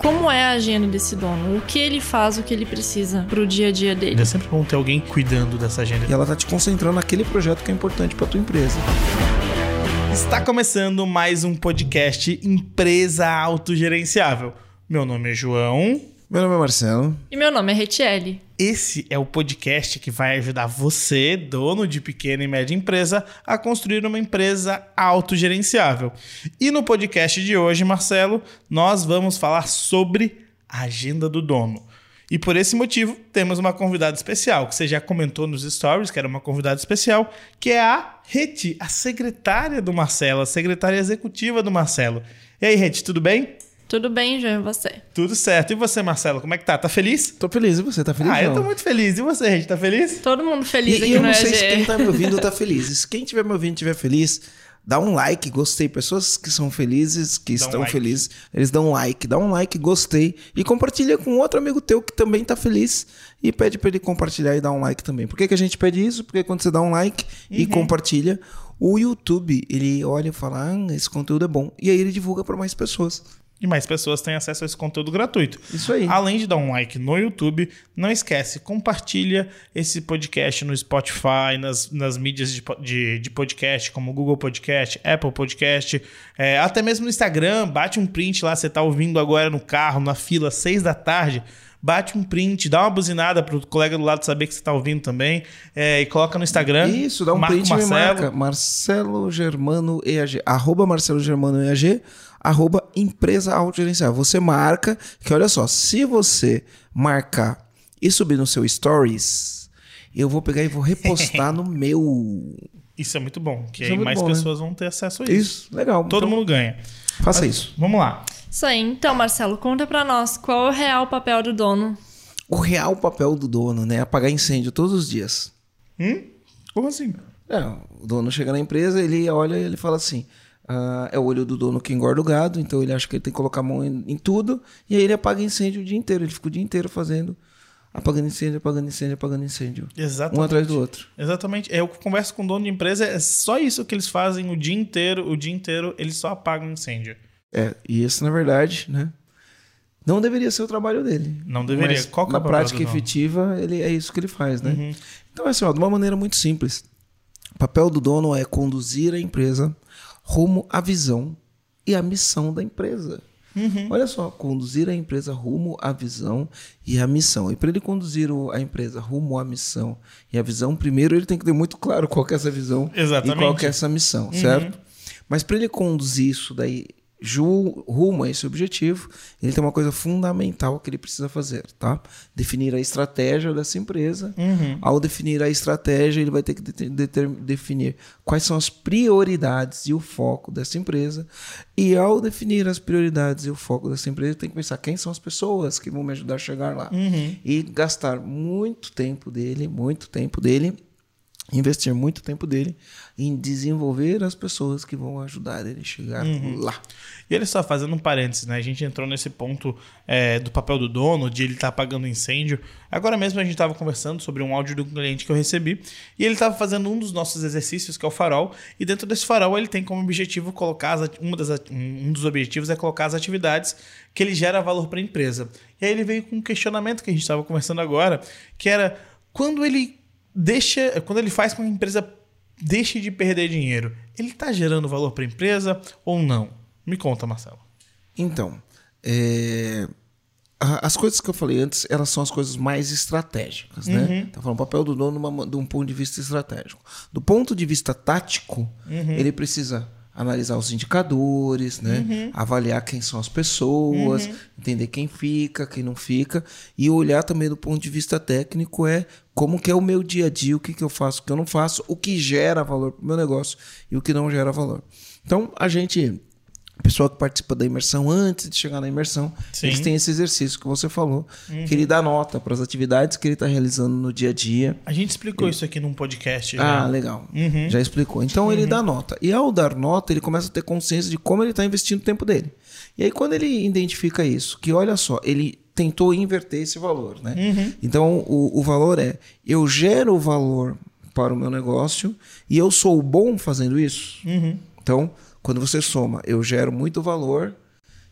Como é a agenda desse dono? O que ele faz, o que ele precisa pro dia a dia dele? É sempre bom ter alguém cuidando dessa agenda. E ela tá te concentrando naquele projeto que é importante para tua empresa. Está começando mais um podcast Empresa Autogerenciável. Meu nome é João. Meu nome é Marcelo. E meu nome é Retiele. Esse é o podcast que vai ajudar você, dono de pequena e média empresa, a construir uma empresa autogerenciável. E no podcast de hoje, Marcelo, nós vamos falar sobre a agenda do dono. E por esse motivo, temos uma convidada especial, que você já comentou nos stories, que era uma convidada especial, que é a Reti, a secretária do Marcelo, a secretária executiva do Marcelo. E aí, Reti, tudo bem? Tudo bem, João, e você? Tudo certo. E você, Marcelo, como é que tá? Tá feliz? Tô feliz. E você, tá feliz? Ah, eu tô muito feliz. E você, Reti, tá feliz? Todo mundo feliz E, aqui e eu no não sei se EG. quem tá me ouvindo tá feliz. Se quem tiver me ouvindo estiver feliz, dá um like, gostei. Pessoas que são felizes, que Dá um estão like. felizes, eles dão um like. Dá um like, gostei. E compartilha com outro amigo teu que também tá feliz. E pede pra ele compartilhar e dar um like também. Por que, que a gente pede isso? Porque quando você dá um like e Uhum. compartilha, o YouTube, ele olha e fala, ah, esse conteúdo é bom. E aí ele divulga pra mais pessoas. E mais pessoas têm acesso a esse conteúdo gratuito. Isso aí. Além de dar um like no YouTube, não esquece, compartilha esse podcast no Spotify, nas, nas mídias de, de, de podcast, como Google Podcast, Apple Podcast, é, até mesmo no Instagram, bate um print lá, você tá ouvindo agora no carro, na fila, seis da tarde, bate um print, dá uma buzinada pro colega do lado saber que você tá ouvindo também, é, e coloca no Instagram. Isso, dá um marca o print e Marcelo. Marcelo Germano EAG. Arroba Marcelo Germano EAG. Arroba Empresa Autogerencial. Você marca, que olha só, se você marcar e subir no seu Stories, eu vou pegar e vou repostar no meu. Isso é muito bom, que Isso é aí muito mais bom, né? pessoas vão ter acesso a isso. Isso, legal. Todo Então, mundo ganha. Faça Mas isso. Vamos lá. Isso aí. Então, Marcelo, conta pra nós qual é o real papel do dono. O real papel do dono, né? é Apagar incêndio todos os dias. Hum? Como assim? É, o dono chega na empresa, ele olha e ele fala assim: ah, é o olho do dono que engorda o gado, então ele acha que ele tem que colocar a mão em, em tudo, e aí ele apaga incêndio o dia inteiro. Ele fica o dia inteiro fazendo, apagando incêndio, apagando incêndio, apagando incêndio. Exatamente. Um atrás do outro. Exatamente. Eu converso com o dono de empresa, é só isso que eles fazem o dia inteiro. O dia inteiro eles só apagam incêndio. É, e esse, na verdade, né? Não deveria ser o trabalho dele. Não deveria. Mas, Qual que é na papel prática efetiva, ele, é isso que ele faz, né? Uhum. Então, assim, ó, de uma maneira muito simples. O papel do dono é conduzir a empresa rumo à visão e à missão da empresa. Uhum. Olha só, conduzir a empresa rumo à visão e à missão. E para ele conduzir a empresa rumo à missão e à visão, primeiro ele tem que ter muito claro qual é essa visão Exatamente. e qual é essa missão, certo? Mas para ele conduzir isso daí rumo a esse objetivo, ele tem uma coisa fundamental que ele precisa fazer, tá? Definir a estratégia dessa empresa. Uhum. Ao definir a estratégia, ele vai ter que deter- deter- definir quais são as prioridades e o foco dessa empresa. E ao definir as prioridades e o foco dessa empresa, tem que pensar quem são as pessoas que vão me ajudar a chegar lá. Uhum. E gastar muito tempo dele, muito tempo dele, investir muito tempo dele em desenvolver as pessoas que vão ajudar ele a chegar lá. E ele só fazendo um parênteses, né? A gente entrou nesse ponto é, do papel do dono, de ele estar apagando incêndio. Agora mesmo a gente estava conversando sobre um áudio do cliente que eu recebi e ele estava fazendo um dos nossos exercícios, que é o farol. E dentro desse farol ele tem como objetivo colocar as, uma das, um dos objetivos é colocar as atividades que ele gera valor para a empresa. E aí ele veio com um questionamento que a gente estava conversando agora, que era quando ele deixa, quando ele faz com que a empresa deixe de perder dinheiro, ele está gerando valor para a empresa ou não? Me conta, Marcelo. Então, é, as coisas que eu falei antes, elas são as coisas mais estratégicas, né? Tá falando o papel do dono numa- de um ponto de vista estratégico. Do ponto de vista tático, ele precisa analisar os indicadores, né? Avaliar quem são as pessoas, entender quem fica, quem não fica e olhar também do ponto de vista técnico é como que é o meu dia a dia, o que, que eu faço, o que eu não faço, o que gera valor para o meu negócio e o que não gera valor. Então, a gente pessoa que participa da imersão antes de chegar na imersão, Sim. eles têm esse exercício que você falou, que ele dá nota para as atividades que ele está realizando no dia a dia. A gente explicou isso aqui num podcast. Ah, legal. Uhum. Já explicou. Então ele dá nota. E ao dar nota, ele começa a ter consciência de como ele está investindo o tempo dele. E aí, quando ele identifica isso, que olha só, ele tentou inverter esse valor, né? Uhum. Então o, o valor é: eu gero valor para o meu negócio e eu sou bom fazendo isso. Uhum. Então, quando você soma, eu gero muito valor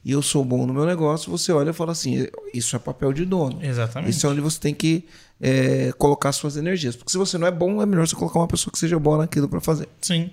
e eu sou bom no meu negócio, você olha e fala assim: isso é papel de dono. Exatamente. Isso é onde você tem que é, colocar suas energias. Porque se você não é bom, é melhor você colocar uma pessoa que seja boa naquilo para fazer. Sim.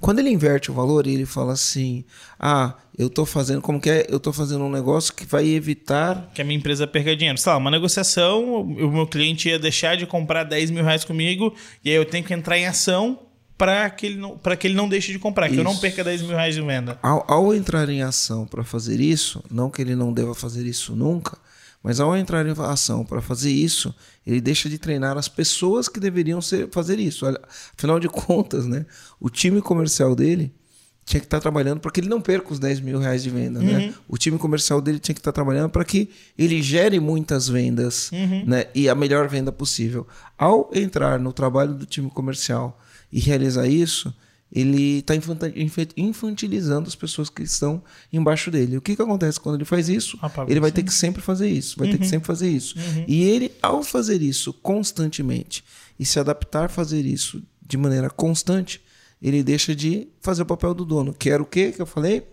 Quando ele inverte o valor, ele fala assim: ah, eu tô fazendo, como que é? Eu tô fazendo um negócio que vai evitar. Que a minha empresa perca dinheiro. Sei lá, uma negociação, o meu cliente ia deixar de comprar 10 mil reais comigo, e aí eu tenho que entrar em ação para que, ele não, que ele não deixe de comprar, que eu não perca 10 mil reais de venda. Ao, ao entrar em ação para fazer isso, não que ele não deva fazer isso nunca, mas ao entrar em ação para fazer isso, ele deixa de treinar as pessoas que deveriam ser, fazer isso. Afinal de contas, né, o time comercial dele tinha que estar tá trabalhando para que ele não perca os 10 mil reais de venda. Né? Uhum. Né? O time comercial dele tinha que estar tá trabalhando para que ele gere muitas vendas uhum. né? e a melhor venda possível. Ao entrar no trabalho do time comercial e realizar isso, ele está infantilizando as pessoas que estão embaixo dele. O que, que acontece quando ele faz isso? Apaga ele vai ter que sempre fazer isso, vai uhum. ter que uhum. sempre fazer isso. Uhum. E ele, ao fazer isso constantemente e se adaptar a fazer isso de maneira constante, ele deixa de fazer o papel do dono, que era o que que eu falei?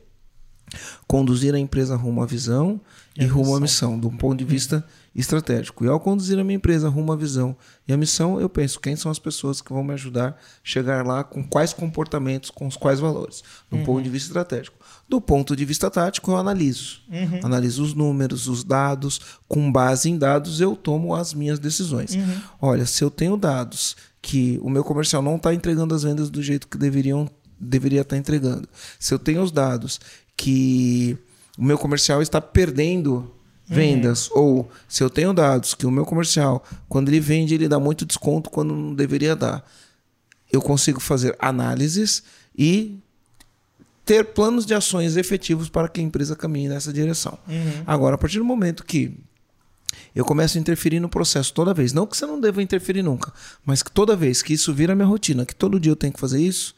Conduzir a empresa rumo à visão e, e rumo à missão, um ponto de vista estratégico. E ao conduzir a minha empresa rumo à visão e à missão, eu penso quem são as pessoas que vão me ajudar a chegar lá, com quais comportamentos, com os quais valores, do uhum. ponto de vista estratégico. Do ponto de vista tático, eu analiso. Uhum. Analiso os números, os dados. Com base em dados, eu tomo as minhas decisões. Uhum. Olha, se eu tenho dados que o meu comercial não está entregando as vendas do jeito que deveriam, deveria estar tá entregando, se eu tenho os dados que o meu comercial está perdendo vendas. Uhum. Ou se eu tenho dados que o meu comercial, quando ele vende, ele dá muito desconto quando não deveria dar. Eu consigo fazer análises e ter planos de ações efetivos para que a empresa caminhe nessa direção. Uhum. Agora, a partir do momento que eu começo a interferir no processo toda vez, não que você não deva interferir nunca, mas que toda vez que isso vira minha rotina, que todo dia eu tenho que fazer isso,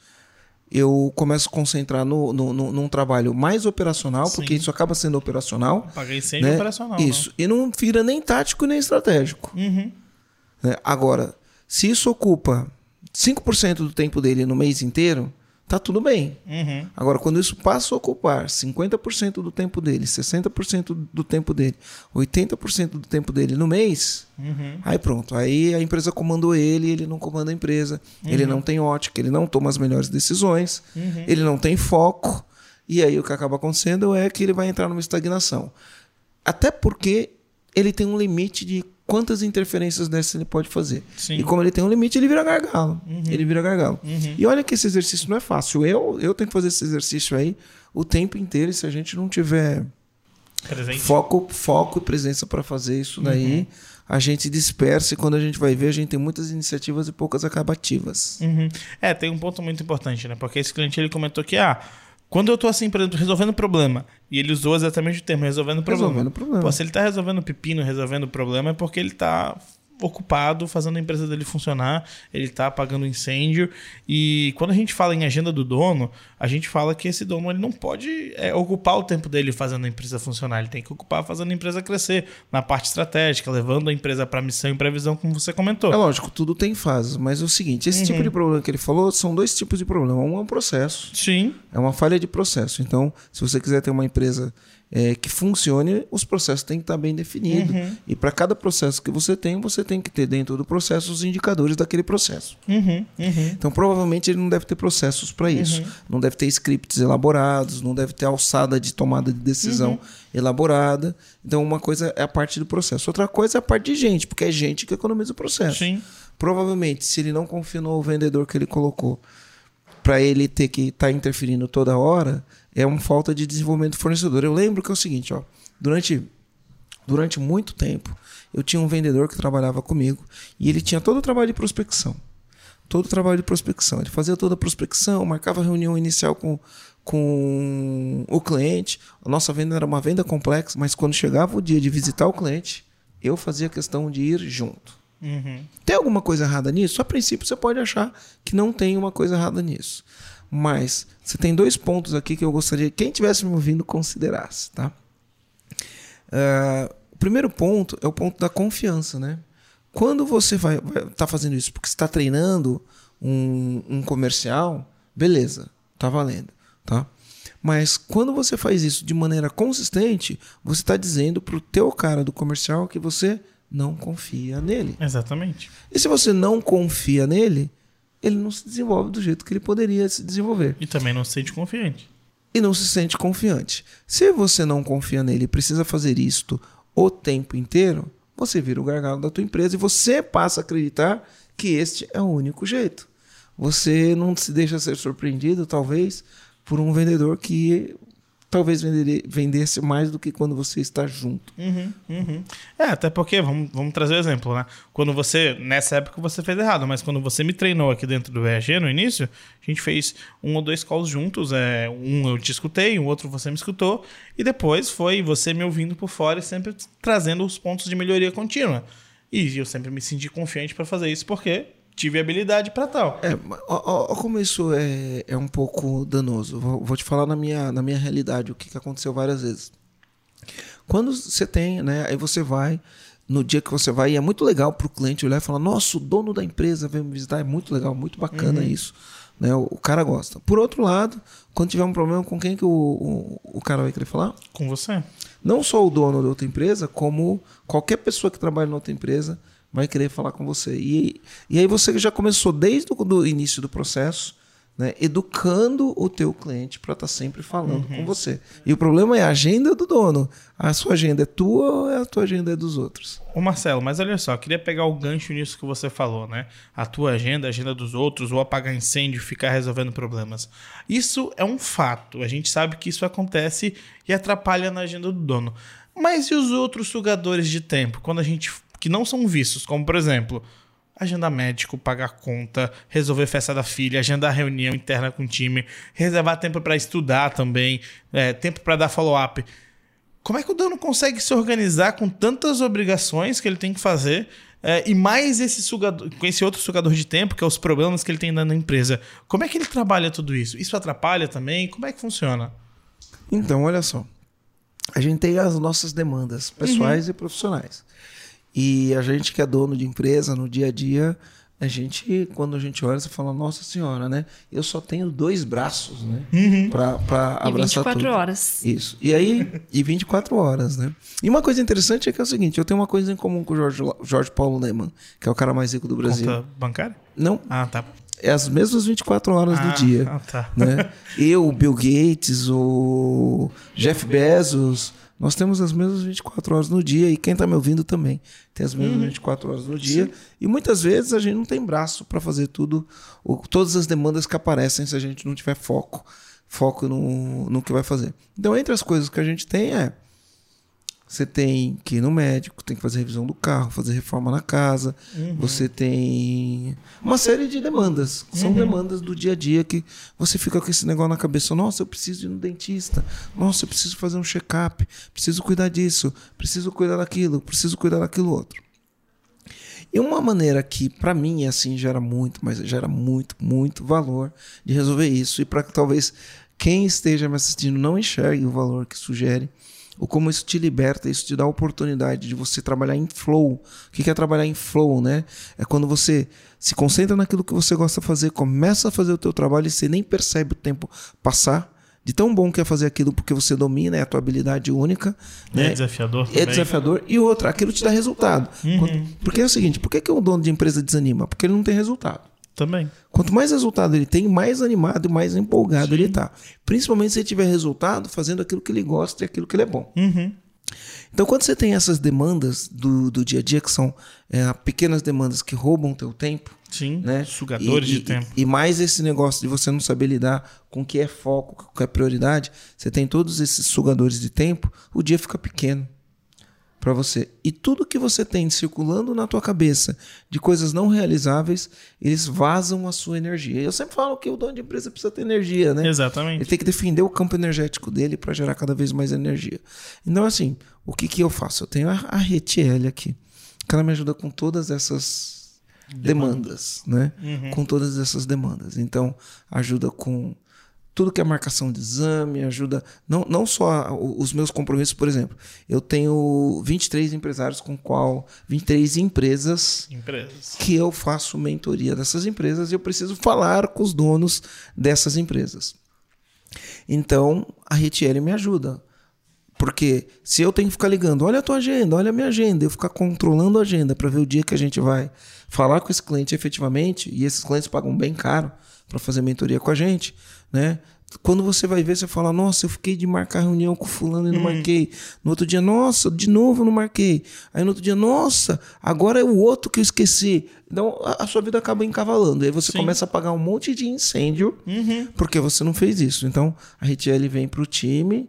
eu começo a concentrar no, no, no, num trabalho mais operacional, Sim. porque isso acaba sendo operacional. Paguei sempre né? operacional. Isso. Não. E não vira nem tático nem estratégico. Uhum. Né? Agora, se isso ocupa 5% do tempo dele no mês inteiro, tá tudo bem. Uhum. Agora, quando isso passa a ocupar 50% do tempo dele, 60% do tempo dele, 80% do tempo dele no mês, uhum. aí pronto. Aí a empresa comandou ele, ele não comanda a empresa, uhum. ele não tem ótica, ele não toma as melhores decisões, uhum. ele não tem foco. E aí o que acaba acontecendo é que ele vai entrar numa estagnação. Até porque ele tem um limite de quantas interferências dessas ele pode fazer. Sim. E como ele tem um limite, ele vira gargalo. Uhum. Ele vira gargalo. Uhum. E olha que esse exercício não é fácil. Eu, eu tenho que fazer esse exercício aí o tempo inteiro. E se a gente não tiver foco, foco e presença para fazer isso daí, uhum. a gente dispersa e quando a gente vai ver, a gente tem muitas iniciativas e poucas acabativas. Uhum. É, tem um ponto muito importante, né? Porque esse cliente ele comentou que, ah, quando eu tô assim, por exemplo, resolvendo problema, e ele usou exatamente o termo resolvendo problema. Resolvendo problema. Pô, se ele tá resolvendo pepino, resolvendo problema, é porque ele tá ocupado fazendo a empresa dele funcionar, ele está apagando incêndio. E quando a gente fala em agenda do dono, a gente fala que esse dono ele não pode é, ocupar o tempo dele fazendo a empresa funcionar, ele tem que ocupar fazendo a empresa crescer na parte estratégica, levando a empresa para missão e previsão, como você comentou. É lógico, tudo tem fases, mas é o seguinte: esse tipo uhum. tipo de problema que ele falou são dois tipos de problema. Um é um processo. Sim. É uma falha de processo. Então, se você quiser ter uma empresa é, que funcione, os processos têm que estar bem definidos. Uhum. E para cada processo que você tem, você tem que ter dentro do processo os indicadores daquele processo. Uhum. Uhum. Então, provavelmente, ele não deve ter processos para isso. Uhum. Não deve ter scripts elaborados, não deve ter alçada de tomada de decisão uhum. elaborada. Então, uma coisa é a parte do processo. Outra coisa é a parte de gente, porque é gente que economiza o processo. Sim. Provavelmente, se ele não confia no vendedor que ele colocou para ele ter que estar tá interferindo toda hora, é uma falta de desenvolvimento do fornecedor. Eu lembro que é o seguinte, ó, durante, durante muito tempo, eu tinha um vendedor que trabalhava comigo e ele tinha todo o trabalho de prospecção. Todo o trabalho de prospecção. Ele fazia toda a prospecção, marcava a reunião inicial com, com o cliente. A nossa venda era uma venda complexa, mas quando chegava o dia de visitar o cliente, eu fazia questão de ir junto. Uhum. Tem alguma coisa errada nisso? A princípio você pode achar que não tem uma coisa errada nisso. Mas você tem dois pontos aqui que eu gostaria que quem estivesse me ouvindo considerasse, tá? Uh, o primeiro ponto é o ponto da confiança, né? Quando você vai estar tá fazendo isso porque está treinando um, um comercial, beleza, tá valendo, tá? Mas quando você faz isso de maneira consistente, você está dizendo para o teu cara do comercial que você não confia nele. Exatamente. E se você não confia nele, ele não se desenvolve do jeito que ele poderia se desenvolver. E também não se sente confiante. E não se sente confiante. Se você não confia nele e precisa fazer isto o tempo inteiro, você vira o gargalo da tua empresa e você passa a acreditar que este é o único jeito. Você não se deixa ser surpreendido, talvez, por um vendedor que talvez vendesse mais do que quando você está junto. Uhum, uhum. É, até porque, vamos, vamos trazer o um exemplo, né? Quando você, nessa época você fez errado, mas quando você me treinou aqui dentro do EAG no início, a gente fez um ou dois calls juntos. É, um eu te escutei, o outro você me escutou, e depois foi você me ouvindo por fora e sempre trazendo os pontos de melhoria contínua. E eu sempre me senti confiante para fazer isso, porque tive habilidade para tal. É, ó, ó, como isso é, é um pouco danoso. Vou, vou, te falar na minha, na minha realidade o que, que aconteceu várias vezes. Quando você tem, né? Aí você vai, no dia que você vai, e é muito legal para o cliente olhar e falar: Nossa, o dono da empresa veio me visitar, é muito legal, muito bacana uhum. isso. Né, o, o, cara gosta. Por outro lado, quando tiver um problema, com quem que o, o, o cara vai querer falar? Com você. Não só o dono da outra empresa, como qualquer pessoa que trabalha na outra empresa vai querer falar com você. E, e aí você já começou desde o início do processo, né, educando o teu cliente para estar tá sempre falando uhum. com você. E o problema é a agenda do dono. A sua agenda é tua ou a tua agenda é dos outros? Ô Marcelo, mas olha só, queria pegar o gancho nisso que você falou, né? A tua agenda, a agenda dos outros, ou apagar incêndio, ficar resolvendo problemas. Isso é um fato. A gente sabe que isso acontece e atrapalha na agenda do dono. Mas e os outros sugadores de tempo? Quando a gente que não são vistos, como por exemplo, agendar médico, pagar conta, resolver festa da filha, agendar reunião interna com o time, reservar tempo para estudar também, é, tempo para dar follow-up. Como é que o dono consegue se organizar com tantas obrigações que ele tem que fazer é, e mais esse sugador, com esse outro sugador de tempo, que é os problemas que ele tem na empresa? Como é que ele trabalha tudo isso? Isso atrapalha também? Como é que funciona? Então, olha só. A gente tem as nossas demandas pessoais uhum. e profissionais. E a gente que é dono de empresa no dia a dia, a gente, quando a gente olha, você fala, nossa senhora, né? Eu só tenho dois braços, né? Uhum. Pra, pra e abraçar 24 tudo. horas. Isso. E aí, e 24 horas, né? E uma coisa interessante é que é o seguinte, eu tenho uma coisa em comum com o Jorge, Jorge Paulo Leman, que é o cara mais rico do Brasil. Conta bancária? Não. Ah, tá. É as mesmas 24 horas ah, do dia. Ah, tá. Né? Eu, o Bill Gates, o Jeff Bezos nós temos as mesmas 24 horas no dia e quem está me ouvindo também tem as mesmas uhum. 24 horas no dia. Sim. E muitas vezes a gente não tem braço para fazer tudo, o, todas as demandas que aparecem se a gente não tiver foco, foco no, no que vai fazer. Então, entre as coisas que a gente tem é você tem que ir no médico, tem que fazer revisão do carro, fazer reforma na casa. Uhum. Você tem uma série de demandas. São uhum. demandas do dia a dia que você fica com esse negócio na cabeça. Nossa, eu preciso ir no dentista. Nossa, eu preciso fazer um check-up. Preciso cuidar disso. Preciso cuidar daquilo. Preciso cuidar daquilo outro. E uma maneira que, para mim, assim, gera muito, mas gera muito, muito valor de resolver isso. E para que talvez quem esteja me assistindo não enxergue o valor que sugere ou como isso te liberta, isso te dá a oportunidade de você trabalhar em flow. O que é trabalhar em flow, né? É quando você se concentra naquilo que você gosta de fazer, começa a fazer o teu trabalho e você nem percebe o tempo passar. De tão bom que é fazer aquilo porque você domina, é a tua habilidade única. É né? desafiador. É desafiador. E outra, aquilo te dá resultado. Uhum. Porque é o seguinte, por que, que o dono de empresa desanima? Porque ele não tem resultado. Também. Quanto mais resultado ele tem, mais animado e mais empolgado Sim. ele está. Principalmente se ele tiver resultado fazendo aquilo que ele gosta e aquilo que ele é bom. Uhum. Então, quando você tem essas demandas do, do dia a dia, que são é, pequenas demandas que roubam o teu tempo. Sim, né? sugadores e, de tempo. E, e mais esse negócio de você não saber lidar com o que é foco, com o que é prioridade. Você tem todos esses sugadores de tempo, o dia fica pequeno para você. E tudo que você tem circulando na tua cabeça de coisas não realizáveis, eles vazam a sua energia. Eu sempre falo que o dono de empresa precisa ter energia, né? Exatamente. Ele tem que defender o campo energético dele para gerar cada vez mais energia. Então, assim, o que, que eu faço? Eu tenho a, a Retiel aqui, que ela me ajuda com todas essas demandas, né? Uhum. Com todas essas demandas. Então, ajuda com tudo que é marcação de exame, ajuda. Não, não só os meus compromissos, por exemplo. Eu tenho 23 empresários com qual. 23 empresas, empresas que eu faço mentoria dessas empresas e eu preciso falar com os donos dessas empresas. Então, a Retiele me ajuda. Porque se eu tenho que ficar ligando, olha a tua agenda, olha a minha agenda, eu ficar controlando a agenda para ver o dia que a gente vai falar com esse cliente efetivamente, e esses clientes pagam bem caro para fazer mentoria com a gente, né? Quando você vai ver, você fala, nossa, eu fiquei de marcar reunião com fulano e não marquei. No outro dia, nossa, de novo não marquei. Aí no outro dia, nossa, agora é o outro que eu esqueci. Então a, a sua vida acaba encavalando. Aí você Sim. começa a pagar um monte de incêndio porque você não fez isso. Então a RTL vem para o time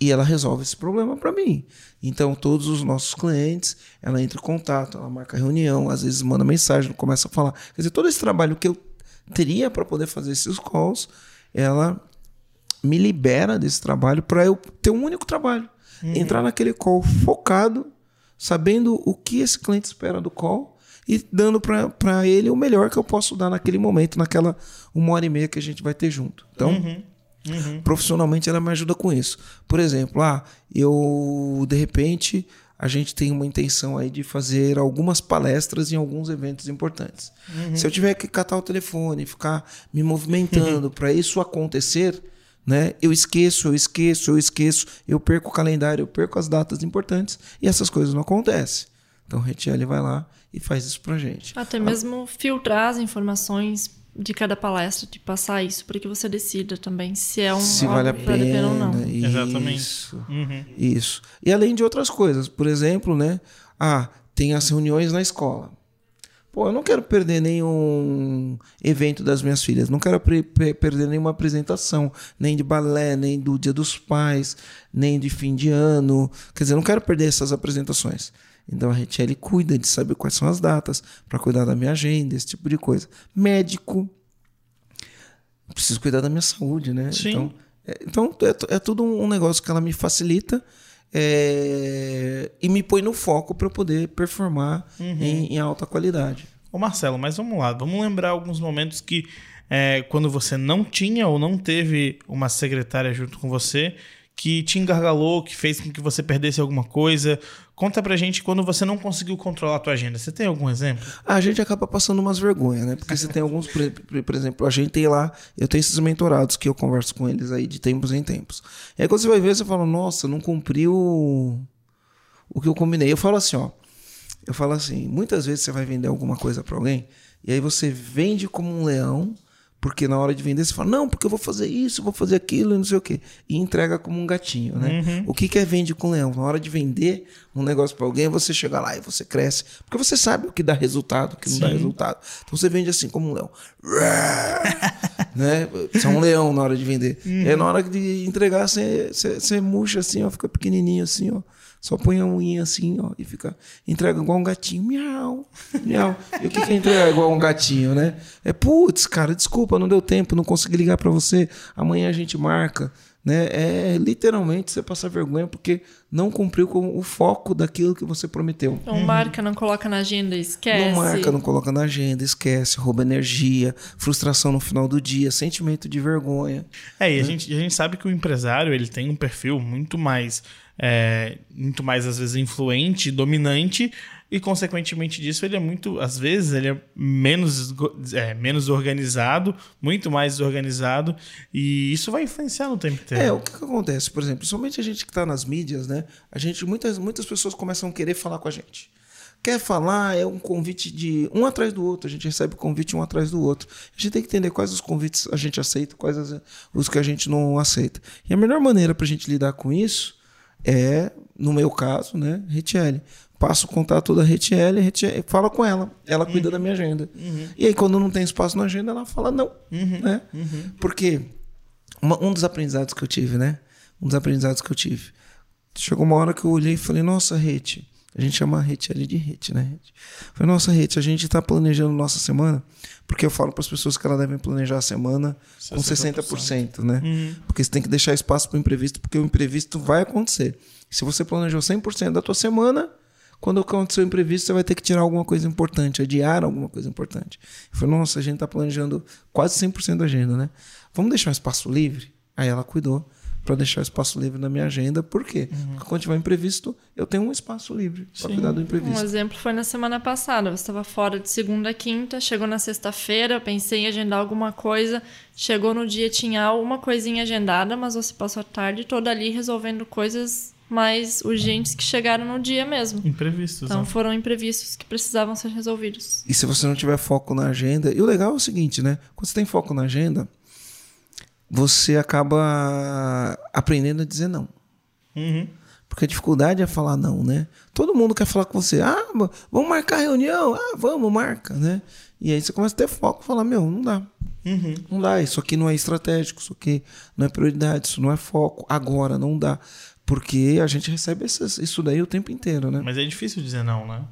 e ela resolve esse problema para mim. Então, todos os nossos clientes, ela entra em contato, ela marca reunião, às vezes manda mensagem, começa a falar. Quer dizer, todo esse trabalho que eu teria para poder fazer esses calls, ela me libera desse trabalho para eu ter um único trabalho. Entrar naquele call focado, sabendo o que esse cliente espera do call e dando para ele o melhor que eu posso dar naquele momento, naquela uma hora e meia que a gente vai ter junto. Então, profissionalmente ela me ajuda com isso. Por exemplo, ah, eu de repente a gente tem uma intenção aí de fazer algumas palestras em alguns eventos importantes. Se eu tiver que catar o telefone, ficar me movimentando para isso acontecer, né? Eu esqueço, eu esqueço, eu esqueço, eu perco o calendário, eu perco as datas importantes e essas coisas não acontecem. Então, o Retiele vai lá e faz isso pra gente. Até mesmo filtrar as informações de cada palestra, de passar isso para que você decida também se é um se vale a algo pena, ou não. Exatamente. Isso. Uhum. Isso. E além de outras coisas, por exemplo, né? Ah, tem as reuniões na escola. Pô, eu não quero perder nenhum evento das minhas filhas, não quero perder nenhuma apresentação, nem de balé, nem do Dia dos Pais, nem de fim de ano. Quer dizer, eu não quero perder essas apresentações. Então a Retiele cuida de saber quais são as datas, para cuidar da minha agenda, esse tipo de coisa. Médico, preciso cuidar da minha saúde, né? Sim. Então, é, então é, é tudo um negócio que ela me facilita é, e me põe no foco para eu poder performar em, em alta qualidade. Ô Marcelo, mas vamos lá, vamos lembrar alguns momentos que é, quando você não tinha ou não teve uma secretária junto com você que te engargalou, que fez com que você perdesse alguma coisa. Conta pra gente quando você não conseguiu controlar a tua agenda. Você tem algum exemplo? A gente acaba passando umas vergonhas, né? Porque você tem alguns, por, exemplo, a gente tem lá, eu tenho esses mentorados que eu converso com eles aí de tempos em tempos. E aí quando você vai ver, você fala, nossa, não cumpriu o que eu combinei. Eu falo assim, ó. Eu falo assim, muitas vezes você vai vender alguma coisa para alguém e aí você vende como um leão, porque na hora de vender você fala, não, porque eu vou fazer isso, vou fazer aquilo, e não sei o quê. E entrega como um gatinho, né? O que, que é vende com leão? Na hora de vender um negócio para alguém, você chega lá e você cresce. Porque você sabe o que dá resultado, o que não dá resultado. Então você vende assim, como um leão. né? Você é um leão na hora de vender. E aí na hora de entregar, você, você, você murcha assim, ó, fica pequenininho assim, ó. Só põe a unha assim, ó, e fica. Entrega igual um gatinho. Miau, miau. E o que, que é entregar igual um gatinho, né? É, putz, cara, desculpa, não deu tempo, não consegui ligar pra você. Amanhã a gente marca. Né? É literalmente você passar vergonha porque não cumpriu com o foco daquilo que você prometeu. Então marca, não coloca na agenda, esquece. Não marca, não coloca na agenda, esquece, rouba energia, frustração no final do dia, sentimento de vergonha. É, e a, gente, a gente sabe que o empresário ele tem um perfil muito mais, é, muito mais às vezes influente, dominante e consequentemente disso ele é muito, às vezes ele é menos, é, menos organizado, muito mais desorganizado e isso vai influenciar no tempo inteiro. É, o que, que acontece, por exemplo, principalmente a gente que está nas mídias, né? A gente, muitas, muitas pessoas começam a querer falar com a gente. Quer falar, é um convite de um atrás do outro, a gente recebe convite um atrás do outro. A gente tem que entender quais os convites a gente aceita, quais as- os que a gente não aceita. E a melhor maneira para a gente lidar com isso é, no meu caso, né, Retiele. Passo o contato da Retiele, Retiele fala com ela, ela cuida da minha agenda. E aí, quando não tem espaço na agenda, ela fala não. Né? Porque uma- um dos aprendizados que eu tive, né? Um dos aprendizados que eu tive. Chegou uma hora que eu olhei e falei, nossa, Rete. A gente chama a Rete ali de Rete, né? Falei, nossa, Rete, a gente tá planejando nossa semana, porque eu falo para as pessoas que elas devem planejar a semana com 60%, né? Porque você tem que deixar espaço para o imprevisto, porque o imprevisto vai acontecer. Se você planejou 100% da tua semana, quando acontecer o imprevisto, você vai ter que tirar alguma coisa importante, adiar alguma coisa importante. Eu falei, nossa, a gente tá planejando quase 100% da agenda, né? Vamos deixar um espaço livre? Aí ela cuidou para deixar espaço livre na minha agenda. Por quê? Uhum. Porque quando tiver imprevisto, eu tenho um espaço livre para cuidar do Um imprevisto. exemplo foi na semana passada. Você estava fora de segunda a quinta, chegou na sexta-feira, pensei em agendar alguma coisa, chegou no dia, tinha alguma coisinha agendada, mas você passou a tarde toda ali resolvendo coisas mais urgentes que chegaram no dia mesmo. Imprevistos. Então né? foram imprevistos que precisavam ser resolvidos. E se você não tiver foco na agenda. E o legal é o seguinte, né? Quando você tem foco na agenda, você acaba aprendendo a dizer não. Uhum. Porque a dificuldade é falar não, né? Todo mundo quer falar com você. Ah, vamos marcar reunião. Ah, vamos, marca, né? E aí você começa a ter foco e falar, meu, não dá. Uhum. Não dá, isso aqui não é estratégico, isso aqui não é prioridade, isso não é foco. Agora não dá. Porque a gente recebe isso daí o tempo inteiro, né? Mas é difícil dizer não, né?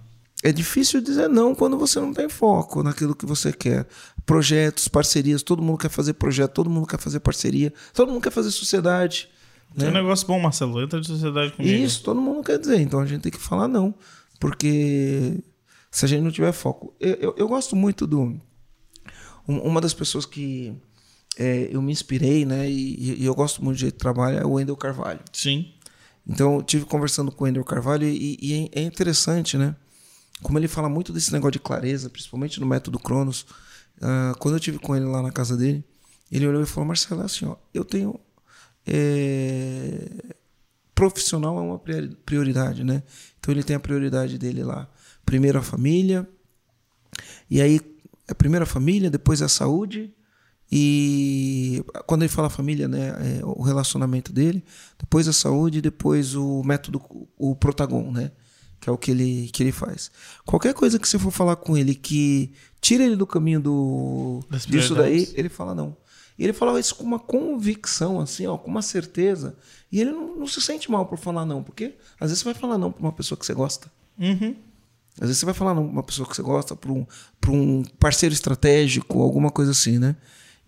É difícil dizer não quando você não tem foco naquilo que você quer. Projetos, parcerias, todo mundo quer fazer projeto, todo mundo quer fazer parceria, todo mundo quer fazer sociedade. Tem um negócio bom, Marcelo. Entra de sociedade comigo. Isso todo mundo quer dizer. Então a gente tem que falar não. Porque se a gente não tiver foco. Eu, eu, eu gosto muito do. um- Uma das pessoas que é, eu me inspirei, né? E, e eu gosto muito do jeito que trabalha é o Wendel Carvalho. Sim. Então, eu tive conversando com o Wendel Carvalho e, e é interessante, né? Como ele fala muito desse negócio de clareza, principalmente no método Cronos. Ah, quando eu tive com ele lá na casa dele, ele olhou e falou: Marcelo, é assim, ó, eu tenho. é, Profissional é uma priori- prioridade, né? Então, ele tem a prioridade dele lá. Primeiro a família, e aí a primeira família, depois a saúde. E quando ele fala família, né, é o relacionamento dele, depois a saúde, depois o método, o protagon, né, que é o que ele, que ele faz. Qualquer coisa que você for falar com ele que tira ele do caminho do, Das disso daí, ele fala não. E ele falava isso com uma convicção, assim, ó, com uma certeza. E ele não, não se sente mal por falar não, porque às vezes você vai falar não para uma pessoa que você gosta. Uhum. Às vezes você vai falar não pra uma pessoa que você gosta, para um, pra um parceiro estratégico, alguma coisa assim, né?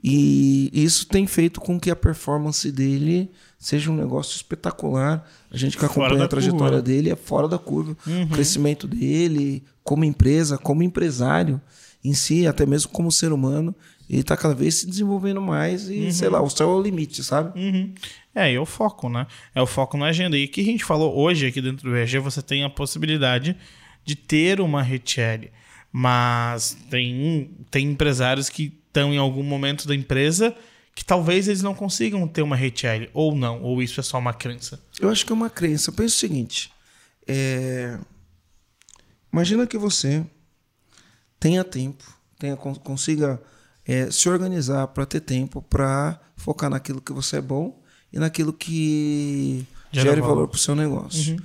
E isso tem feito com que a performance dele seja um negócio espetacular. A gente que Fora acompanha a trajetória curva. dele é fora da curva. Uhum. O crescimento dele, como empresa, como empresário em si, até mesmo como ser humano, ele está cada vez se desenvolvendo mais e, sei lá, o céu é o limite, sabe? Uhum. É, e é o foco, né? É o foco na agenda. E o que a gente falou hoje aqui dentro do EG, você tem a possibilidade de ter uma retiele. Mas tem, tem empresários que estão em algum momento da empresa que talvez eles não consigam ter uma retiele. Ou não, ou isso é só uma crença. Eu acho que é uma crença. Eu penso o seguinte: é, imagina que você tenha tempo, tenha, con- consiga é, se organizar para ter tempo para focar naquilo que você é bom e naquilo que Gera gere valor. para o seu negócio.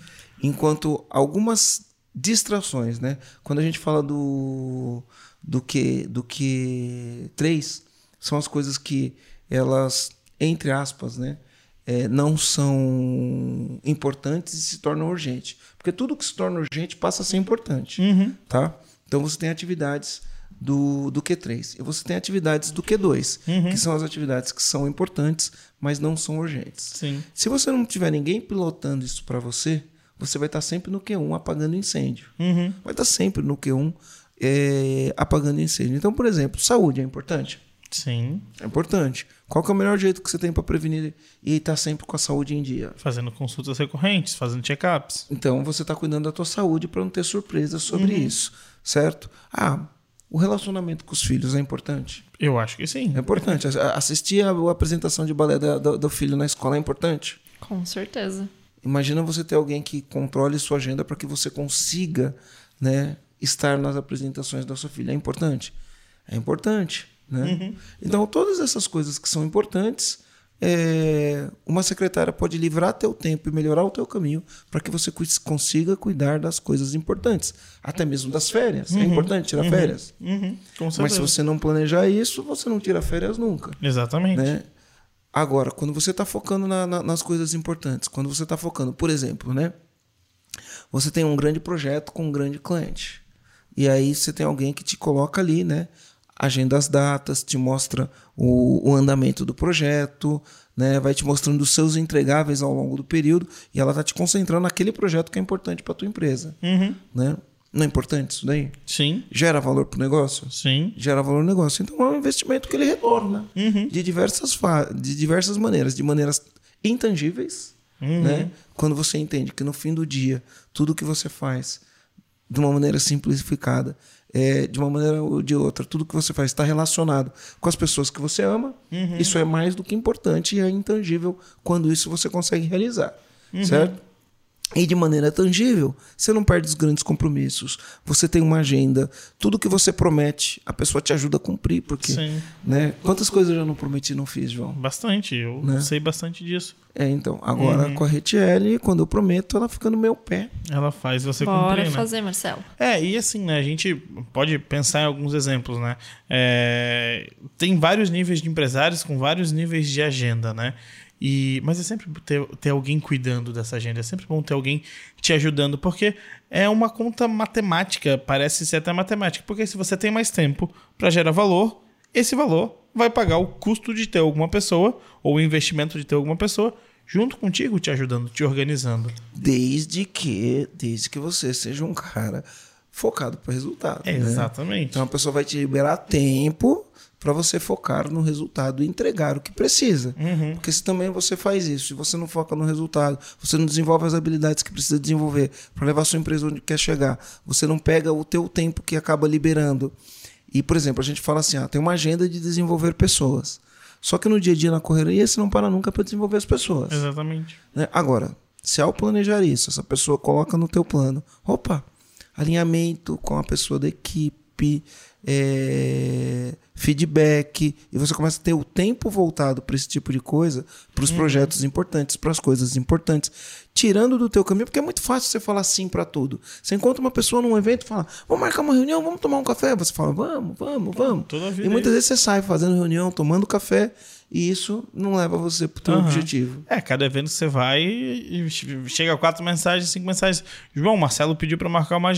Enquanto algumas distrações, né? Quando a gente fala do do que do que três são as coisas que elas entre aspas, né? é, não são importantes e se tornam urgentes. Porque tudo que se torna urgente passa a ser importante. Tá? Então você tem atividades do, do Q3 e você tem atividades do Q2, que são as atividades que são importantes, mas não são urgentes. Sim. Se você não tiver ninguém pilotando isso para você, você vai estar sempre no Q1 apagando incêndio. Uhum. Vai estar sempre no Q1 é, apagando incêndio. Então, por exemplo, saúde é importante? Sim. É importante. Qual que é o melhor jeito que você tem para prevenir e estar sempre com a saúde em dia? Fazendo consultas recorrentes, fazendo check-ups. Então você está cuidando da tua saúde para não ter surpresas sobre isso, certo? Ah, o relacionamento com os filhos é importante. Eu acho que sim. É importante. Assistir a, a apresentação de balé da- da- do filho na escola é importante. Com certeza. Imagina você ter alguém que controle sua agenda para que você consiga, né, estar nas apresentações da sua filha. É importante? É importante, né? Então, todas essas coisas que são importantes, é, uma secretária pode livrar teu tempo e melhorar o teu caminho para que você consiga cuidar das coisas importantes, até mesmo das férias. É importante tirar férias. Uhum. Mas se você não planejar isso, você não tira férias nunca Exatamente. né? Agora, quando você está focando na- na- nas coisas importantes, quando você está focando, por exemplo, né? Você tem um grande projeto com um grande cliente. E aí você tem alguém que te coloca ali, né? Agenda as datas, te mostra o, o andamento do projeto, né? Vai te mostrando os seus entregáveis ao longo do período e ela tá te concentrando naquele projeto que é importante para tua empresa, Uhum. né? Não é importante isso daí? Sim. Gera valor pro negócio? Sim. gera valor no negócio. Então é um investimento que ele retorna Uhum. de diversas de diversas maneiras, de maneiras intangíveis, né? Quando você entende que no fim do dia, tudo que você faz de uma maneira simplificada, é, de uma maneira ou de outra, tudo que você faz está relacionado com as pessoas que você ama, isso é mais do que importante e é intangível quando isso você consegue realizar, certo? E de maneira tangível, você não perde os grandes compromissos. Você tem uma agenda. Tudo que você promete, a pessoa te ajuda a cumprir. Porque, Sim. né? Quantas coisas eu já não prometi e não fiz, João? Bastante, eu Né? sei bastante disso. É, então. Agora, com a Retiele, quando eu prometo, ela fica no meu pé. Ela faz você Bora cumprir, né? fazer, Marcelo. É, e assim, né, a gente pode pensar em alguns exemplos, né? É, tem vários níveis de empresários com vários níveis de agenda, né? E, mas é sempre ter, ter alguém cuidando dessa agenda, é sempre bom ter alguém te ajudando, porque é uma conta matemática, parece ser até matemática, porque se você tem mais tempo para gerar valor, esse valor vai pagar o custo de ter alguma pessoa, ou o investimento de ter alguma pessoa, junto contigo, te ajudando, te organizando. Desde que, desde que você seja um cara focado para resultado. né? Exatamente. Então a pessoa vai te liberar tempo para você focar no resultado e entregar o que precisa. Uhum. Porque se também você faz isso, se você não foca no resultado, você não desenvolve as habilidades que precisa desenvolver para levar a sua empresa onde quer chegar, você não pega o teu tempo que acaba liberando. E, por exemplo, a gente fala assim, ah, tem uma agenda de desenvolver pessoas. Só que no dia a dia, na correria, você não para nunca para desenvolver as pessoas. Exatamente. né? Agora, se ao planejar isso, essa pessoa coloca no teu plano, opa, alinhamento com a pessoa da equipe, é, feedback, e você começa a ter o tempo voltado para esse tipo de coisa, para os projetos importantes, para as coisas importantes, tirando do teu caminho, porque é muito fácil você falar sim para tudo. Você encontra uma pessoa num evento e fala, vamos marcar uma reunião, vamos tomar um café. Você fala, vamos, vamos, vamos. a E muitas é vezes você sai fazendo reunião, tomando café, e isso não leva você para o teu Aham. objetivo. É, cada evento que você vai e chega quatro mensagens, cinco mensagens. João, Marcelo pediu pra marcar uma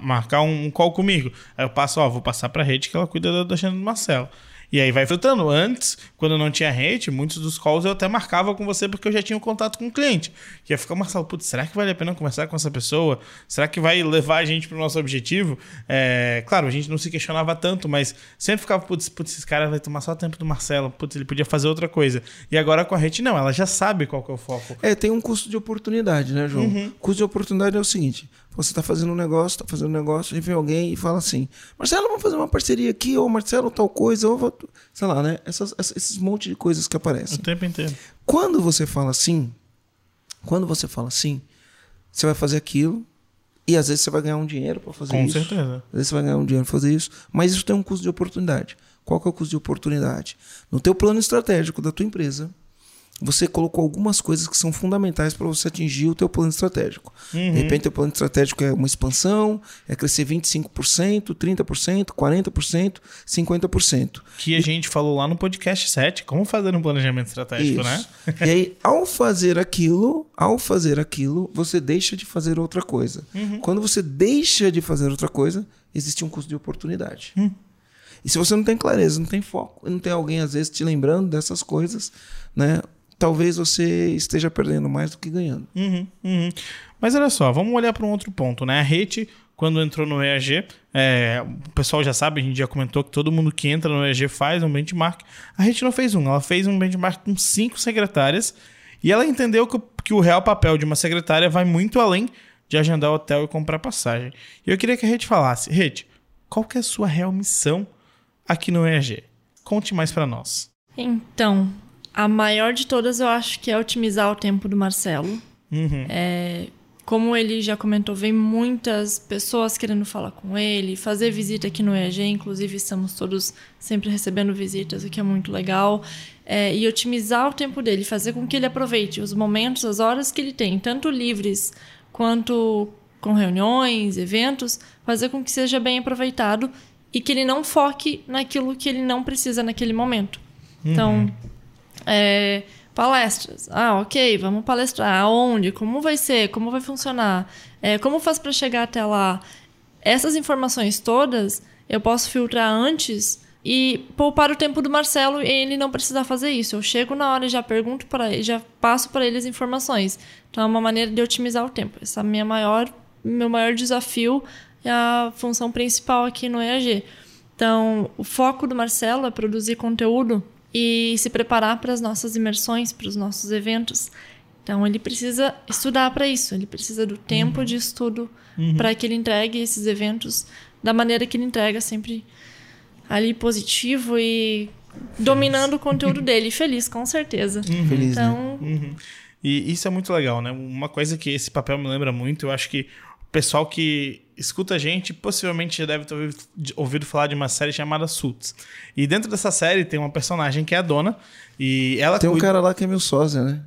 marcar um call comigo. Aí eu passo, ó, vou passar pra rede que ela cuida da, da agenda Marcelo. E aí vai filtrando. Antes, quando não tinha rede, muitos dos calls eu até marcava com você porque eu já tinha um contato com o cliente. Que ia ficar, Marcelo, putz, será que vale a pena conversar com essa pessoa? Será que vai levar a gente pro nosso objetivo? É, claro, a gente não se questionava tanto, mas sempre ficava, putz, putz, esse cara vai tomar só o tempo do Marcelo. Putz, ele podia fazer outra coisa. E agora com a rede, não, ela já sabe qual que é o foco. É, tem um custo de oportunidade, né, João? Uhum. Custo de oportunidade é o seguinte: você está fazendo um negócio, está fazendo um negócio, e vem alguém e fala assim: Marcelo, vamos fazer uma parceria aqui, ou Marcelo, tal coisa, ou sei lá, né? Essas, esses monte de coisas que O aparecem. tempo inteiro. Quando você fala assim, quando você fala assim, você vai fazer aquilo, e às vezes você vai ganhar um dinheiro para fazer Com isso. certeza. Às vezes você vai ganhar um dinheiro para fazer isso, mas isso tem um custo de oportunidade. Qual que é o custo de oportunidade? No teu plano estratégico da tua empresa, você colocou algumas coisas que são fundamentais para você atingir o teu plano estratégico. Uhum. De repente, teu plano estratégico é uma expansão, é crescer 25%, 30%, 40%, 50%. Que a gente falou lá no podcast 7, como fazer um planejamento estratégico, né? e aí, ao fazer aquilo, ao fazer aquilo, você deixa de fazer outra coisa. Uhum. Quando você deixa de fazer outra coisa, existe um custo de oportunidade. Hum. E se você não tem clareza, não tem foco, não tem alguém às vezes te lembrando dessas coisas, né? Talvez você esteja perdendo mais do que ganhando. Uhum, uhum. Mas olha só, vamos olhar para um outro ponto, né? A rede, quando entrou no EAG, é, o pessoal já sabe, a gente já comentou que todo mundo que entra no EAG faz um benchmark. A rede não fez um, ela fez um benchmark com cinco secretárias e ela entendeu que, o- que o real papel de uma secretária vai muito além de agendar hotel e comprar passagem. E eu queria que a rede falasse, rede, qual que é a sua real missão aqui no EAG? Conte mais para nós. Então, a maior de todas eu acho que é otimizar o tempo do Marcelo. Uhum. É, como ele já comentou, vem muitas pessoas querendo falar com ele, fazer visita aqui no EAG, inclusive estamos todos sempre recebendo visitas, o que é muito legal. É, e otimizar o tempo dele, fazer com que ele aproveite os momentos, as horas que ele tem, tanto livres quanto com reuniões, eventos, fazer com que seja bem aproveitado e que ele não foque naquilo que ele não precisa naquele momento. Então, é, palestras. Ah, ok, vamos palestrar. Aonde? Como vai ser? Como vai funcionar? É, como faz para chegar até lá? Essas informações todas eu posso filtrar antes e poupar o tempo do Marcelo e ele não precisar fazer isso. Eu chego na hora e já pergunto para ele, já passo para ele as informações. Então é uma maneira de otimizar o tempo. Essa é minha maior, meu maior desafio é a função principal aqui no EAG. Então, o foco do Marcelo é produzir conteúdo e se preparar para as nossas imersões, para os nossos eventos. Então ele precisa estudar para isso, ele precisa do tempo Uhum. de estudo para que ele entregue esses eventos da maneira que ele entrega, sempre ali positivo e dominando o conteúdo dele, feliz com certeza. Feliz, né? Então, Uhum. E isso é muito legal, né? Uma coisa que esse papel me lembra muito, eu acho que o pessoal que escuta a gente possivelmente já deve ter ouvido, falar de uma série chamada Suits. E dentro dessa série tem uma personagem que é a dona e ela Tem um cuida- cara lá que é meu sócio, né?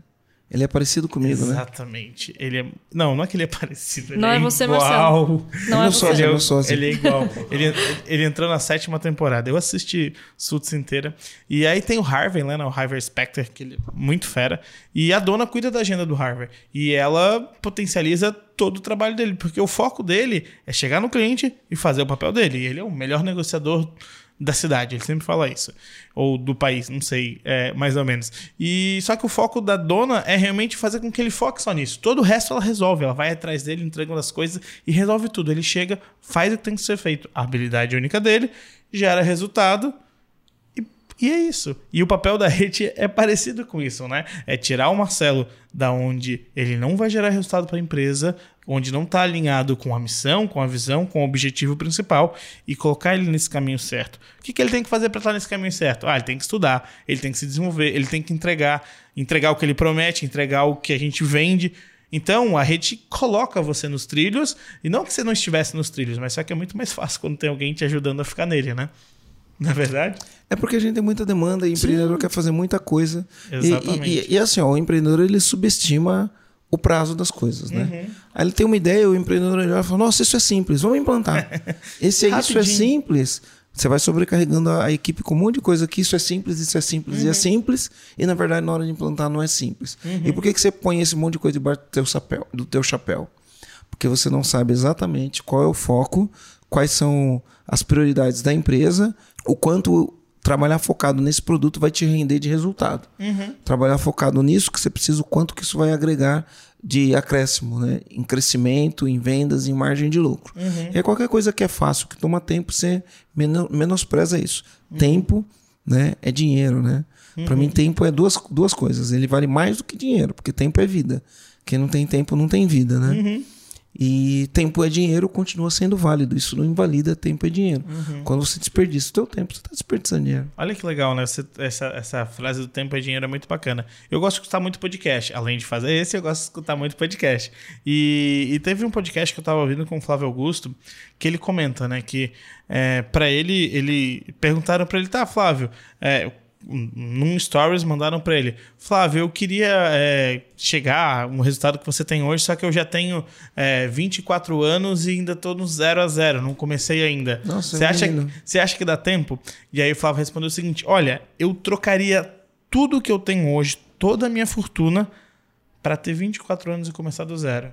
Ele é parecido comigo, né? Exatamente. Ele é... Não, não é que ele é parecido. Ele Não é você, Marcelo. Não é você. Ele é é, meu sócio. ele é igual. ele, ele entrou na sétima temporada. Eu assisti Suits inteira. E aí tem o Harvey, né? O Harvey Specter, que ele é muito fera. E a dona cuida da agenda do Harvey. E ela potencializa todo o trabalho dele. Porque o foco dele é chegar no cliente e fazer o papel dele. E ele é o melhor negociador da cidade, ele sempre fala isso. Ou do país, não sei, é, mais ou menos. E só que o foco da dona é realmente fazer com que ele foque só nisso. Todo o resto ela resolve, ela vai atrás dele, entregando as coisas e resolve tudo. Ele chega, faz o que tem que ser feito. A habilidade única dele gera resultado e, e é isso. E o papel da rede é parecido com isso, né? É tirar o Marcelo da onde ele não vai gerar resultado para a empresa, onde não está alinhado com a missão, com a visão, com o objetivo principal e colocar ele nesse caminho certo. O que, que ele tem que fazer para estar nesse caminho certo? Ah, ele tem que estudar, ele tem que se desenvolver, ele tem que entregar, entregar o que ele promete, entregar o que a gente vende. Então, a rede coloca você nos trilhos, e não que você não estivesse nos trilhos, mas só que é muito mais fácil quando tem alguém te ajudando a ficar nele, né? Na verdade? É porque a gente tem muita demanda e o empreendedor quer fazer muita coisa. E- Exatamente. E, e- e assim, ó, o empreendedor ele subestima o prazo das coisas, né? Uhum. Aí ele tem uma ideia, o empreendedor olha e fala, nossa, isso é simples, vamos implantar. Esse isso é simples. Você vai sobrecarregando a, a equipe com um monte de coisa que isso é simples, isso é simples Uhum. e é simples. E na verdade, na hora de implantar, não é simples. E por que, que você põe esse monte de coisa debaixo do teu chapéu? Do teu chapéu? Porque você não sabe exatamente qual é o foco, quais são as prioridades da empresa, o quanto trabalhar focado nesse produto vai te render de resultado. Trabalhar focado nisso que você precisa, o quanto que isso vai agregar de acréscimo, né? Em crescimento, em vendas, em margem de lucro. E aí qualquer coisa que é fácil, que toma tempo, você meno- menospreza isso. Tempo, né? É dinheiro, né? Para mim, tempo é duas, duas coisas. Ele vale mais do que dinheiro, porque tempo é vida. Quem não tem tempo não tem vida, né? E tempo é dinheiro continua sendo válido. Isso não invalida tempo é dinheiro. Quando você desperdiça o teu tempo, você está desperdiçando dinheiro. Olha que legal, né? Você- essa, essa frase do tempo é dinheiro é muito bacana. Eu gosto de escutar muito podcast. Além de fazer esse, eu gosto de escutar muito podcast. E, e teve um podcast que eu tava ouvindo com o Flávio Augusto, que ele comenta, né? Que é, para ele, ele. Perguntaram para ele, tá, Flávio, é, num stories mandaram para ele, Flávio, eu queria é, chegar um resultado que você tem hoje, só que eu já tenho é, 24 anos e ainda tô no 0 a 0, não comecei ainda. Nossa, você acha, menino. você acha que dá tempo? E aí o Flávio respondeu o seguinte: Olha, eu trocaria tudo que eu tenho hoje, toda a minha fortuna, para ter 24 anos e começar do zero.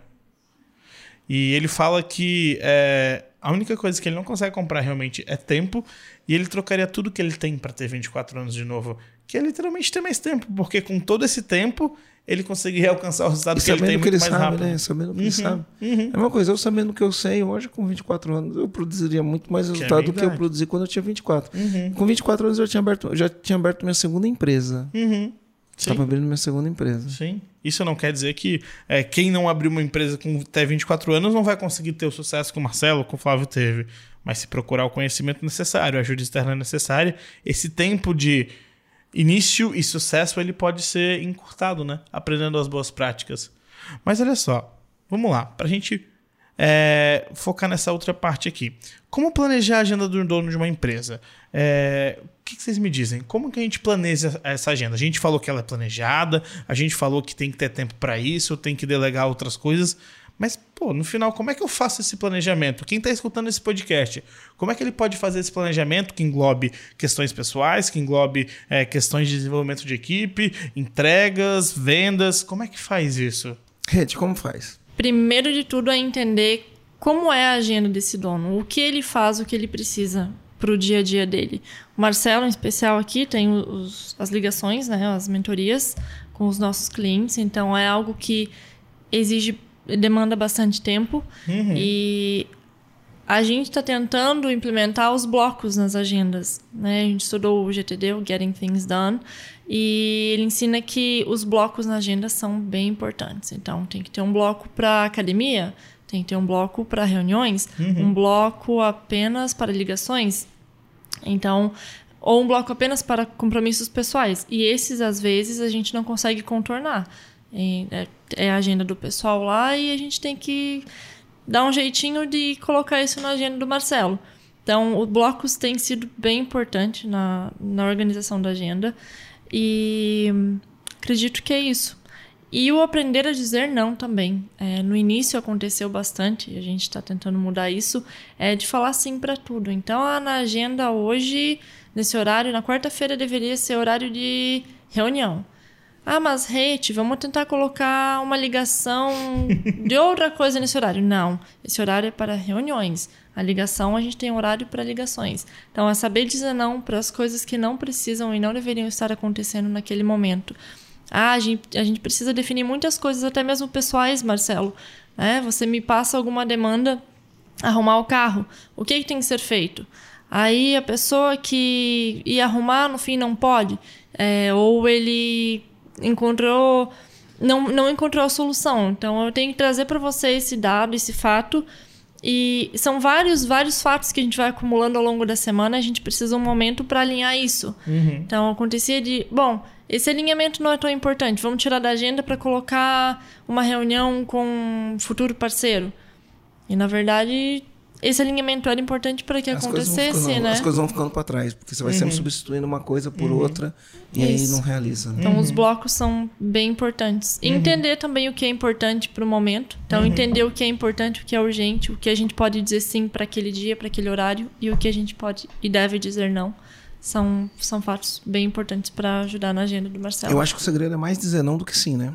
E ele fala que é, a única coisa que ele não consegue comprar realmente é tempo, e ele trocaria tudo que ele tem para ter 24 anos de novo. Que é literalmente ter mais tempo, porque com todo esse tempo ele conseguiria alcançar o resultado que ele tem que muito ele mais sabe, rápido. né? Sabendo que ele sabe. É uma coisa, eu sabendo o que eu sei, hoje com 24 anos, eu produziria muito mais é resultado do que eu produzi quando eu tinha 24. Com 24 anos eu tinha aberto, já tinha aberto minha segunda empresa. Uhum. Estava abrindo minha segunda empresa. Sim. Isso não quer dizer que é, quem não abriu uma empresa com até 24 anos não vai conseguir ter o sucesso que o Marcelo, que o Flávio teve. Mas se procurar o conhecimento necessário, a ajuda externa necessária, esse tempo de início e sucesso ele pode ser encurtado, né? Aprendendo as boas práticas. Mas olha só, vamos lá, para a gente é, focar nessa outra parte aqui. Como planejar a agenda do dono de uma empresa? É, o que, vocês me dizem? Como que a gente planeja essa agenda? A gente falou que ela é planejada, a gente falou que tem que ter tempo para isso, tem que delegar outras coisas. Mas, pô, no final, como é que eu faço esse planejamento? Quem está escutando esse podcast, como é que ele pode fazer esse planejamento que englobe questões pessoais, que englobe é, questões de desenvolvimento de equipe, entregas, vendas? Como é que faz isso? Rede, como faz? Primeiro de tudo é entender como é a agenda desse dono, o que ele faz, o que ele precisa para o dia a dia dele. O Marcelo, em especial aqui, tem os- as ligações, né, as mentorias com os nossos clientes, então é algo que exige, demanda bastante tempo e a gente está tentando implementar os blocos nas agendas. Né? A gente estudou o GTD, o Getting Things Done, e ele ensina que os blocos na agenda são bem importantes. Então, tem que ter um bloco para academia, tem que ter um bloco para reuniões, uhum. um bloco apenas para ligações. Então, ou um bloco apenas para compromissos pessoais. E esses, às vezes, a gente não consegue contornar. É, é a agenda do pessoal lá e a gente tem que dar um jeitinho de colocar isso na agenda do Marcelo. Então, os blocos têm sido bem importante na, na organização da agenda e acredito que é isso. E o aprender a dizer não também. É, no início aconteceu bastante, e a gente está tentando mudar isso, é de falar sim para tudo. Então, ah, na agenda hoje, nesse horário, na quarta-feira deveria ser horário de reunião. Ah, mas Rete, vamos tentar colocar uma ligação de outra coisa nesse horário. Não, esse horário é para reuniões. A ligação, a gente tem horário para ligações. Então, é saber dizer não para as coisas que não precisam e não deveriam estar acontecendo naquele momento. Ah, a gente, a gente precisa definir muitas coisas, até mesmo pessoais, Marcelo. É, você me passa alguma demanda, arrumar o carro. O que, que tem que ser feito? Aí a pessoa que ia arrumar, no fim, não pode. É, ou ele encontrou não, não encontrou a solução. Então eu tenho que trazer para você esse dado, esse fato. E são vários, vários fatos que a gente vai acumulando ao longo da semana. A gente precisa um momento para alinhar isso. Uhum. Então acontecia de, bom, esse alinhamento não é tão importante. Vamos tirar da agenda para colocar uma reunião com um futuro parceiro. E na verdade esse alinhamento era importante para que as acontecesse, ficando, né? As coisas vão ficando para trás, porque você vai uhum. sempre substituindo uma coisa por uhum. outra e Isso. aí não realiza. Né? Então, uhum. os blocos são bem importantes. E uhum. entender também o que é importante para o momento. Então, uhum. entender o que é importante, o que é urgente, o que a gente pode dizer sim para aquele dia, para aquele horário e o que a gente pode e deve dizer não. São, são fatos bem importantes para ajudar na agenda do Marcelo. Eu acho que o segredo é mais dizer não do que sim, né?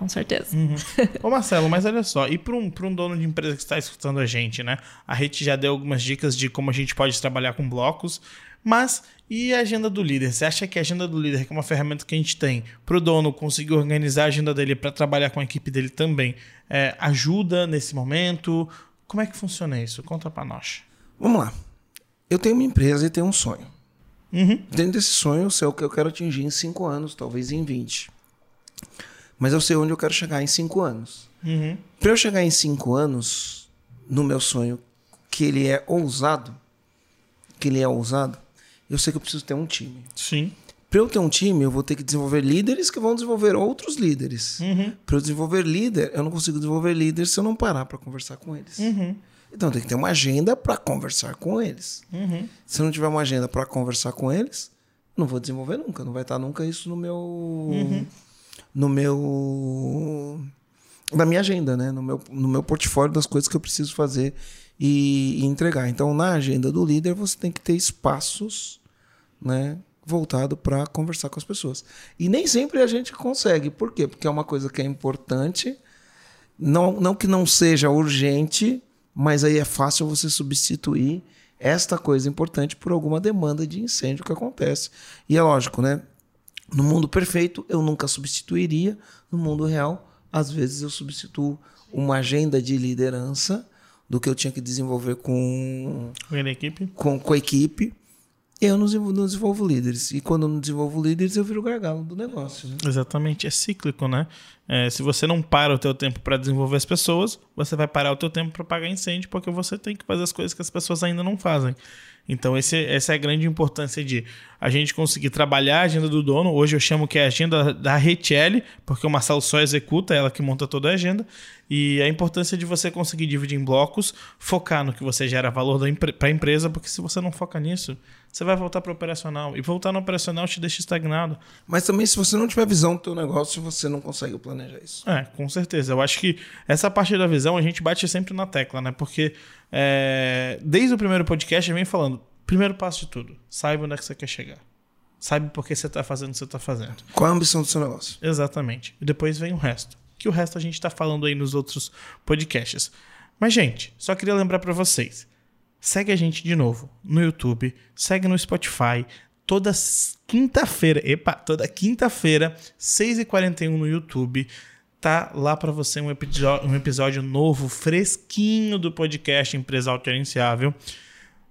com certeza. Uhum. Ô Marcelo, mas olha só, e para um, um dono de empresa que está escutando a gente, né? A Rede já deu algumas dicas de como a gente pode trabalhar com blocos, mas e a agenda do líder? Você acha que a agenda do líder, que é uma ferramenta que a gente tem para o dono conseguir organizar a agenda dele para trabalhar com a equipe dele também, é, ajuda nesse momento? Como é que funciona isso? Conta para nós. Vamos lá. Eu tenho uma empresa e tenho um sonho. Uhum. Dentro desse sonho, sei o que eu quero atingir em 5 anos, talvez em 20 mas eu sei onde eu quero chegar em cinco anos. Uhum. Para eu chegar em cinco anos, no meu sonho, que ele é ousado, que ele é ousado, eu sei que eu preciso ter um time. Sim. Para eu ter um time, eu vou ter que desenvolver líderes que vão desenvolver outros líderes. Uhum. Para eu desenvolver líder, eu não consigo desenvolver líderes se eu não parar para conversar com eles. Uhum. Então tem que ter uma agenda para conversar com eles. Uhum. Se não tiver uma agenda para conversar com eles, não vou desenvolver nunca. Não vai estar nunca isso no meu uhum no meu na minha agenda, né? No meu, no meu portfólio das coisas que eu preciso fazer e, e entregar. Então, na agenda do líder, você tem que ter espaços, né? Voltado para conversar com as pessoas. E nem sempre a gente consegue. Por quê? Porque é uma coisa que é importante. Não, não que não seja urgente, mas aí é fácil você substituir esta coisa importante por alguma demanda de incêndio que acontece. E é lógico, né? No mundo perfeito, eu nunca substituiria. No mundo real, às vezes eu substituo uma agenda de liderança do que eu tinha que desenvolver com, com a equipe. Com, com a equipe. Eu não desenvolvo, líderes. E quando eu não desenvolvo líderes, eu viro gargalo do negócio. Né? Exatamente. É cíclico, né? É, se você não para o teu tempo para desenvolver as pessoas, você vai parar o teu tempo para apagar incêndio, porque você tem que fazer as coisas que as pessoas ainda não fazem. Então, esse, essa é a grande importância de a gente conseguir trabalhar a agenda do dono. Hoje eu chamo que é a agenda da Retiele, porque o Marcelo só executa, ela que monta toda a agenda. E a importância de você conseguir dividir em blocos, focar no que você gera valor para a empresa, porque se você não foca nisso, você vai voltar para operacional. E voltar no operacional te deixa estagnado. Mas também, se você não tiver visão do teu negócio, você não consegue planejar isso. É, com certeza. Eu acho que essa parte da visão a gente bate sempre na tecla, né? Porque é, desde o primeiro podcast eu venho falando, primeiro passo de tudo, saiba onde é que você quer chegar. Saiba por que você está fazendo o que você está fazendo. Qual a ambição do seu negócio? Exatamente. E depois vem o resto. Que o resto a gente está falando aí nos outros podcasts. Mas, gente, só queria lembrar para vocês. Segue a gente de novo no YouTube, segue no Spotify, toda quinta-feira, epa, toda quinta-feira, 6h41 no YouTube. tá lá para você um episódio, um episódio novo, fresquinho do podcast Empresa Autogerenciável.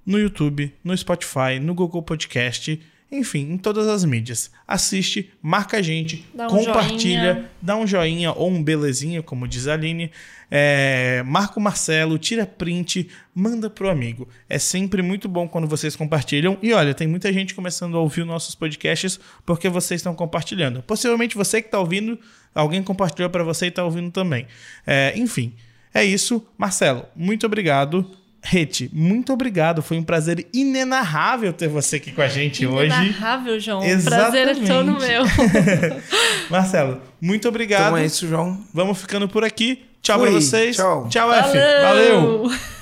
No YouTube, no Spotify, no Google Podcast, enfim, em todas as mídias. Assiste, marca a gente, Dá um compartilha, joinha. dá um joinha ou um belezinha, como diz a Aline. É, marca o Marcelo, tira print, manda pro amigo. É sempre muito bom quando vocês compartilham. E olha, tem muita gente começando a ouvir nossos podcasts porque vocês estão compartilhando. Possivelmente você que está ouvindo, alguém compartilhou para você e está ouvindo também. É, enfim, é isso. Marcelo, muito obrigado. Rete, muito obrigado. Foi um prazer inenarrável ter você aqui com a gente hoje. Inenarrável, João. O prazer é todo Exatamente. meu. Marcelo, muito obrigado. Então é isso, João. Vamos ficando por aqui. Tchau pra Fui. vocês. Tchau. Tchau, F. Valeu. Valeu.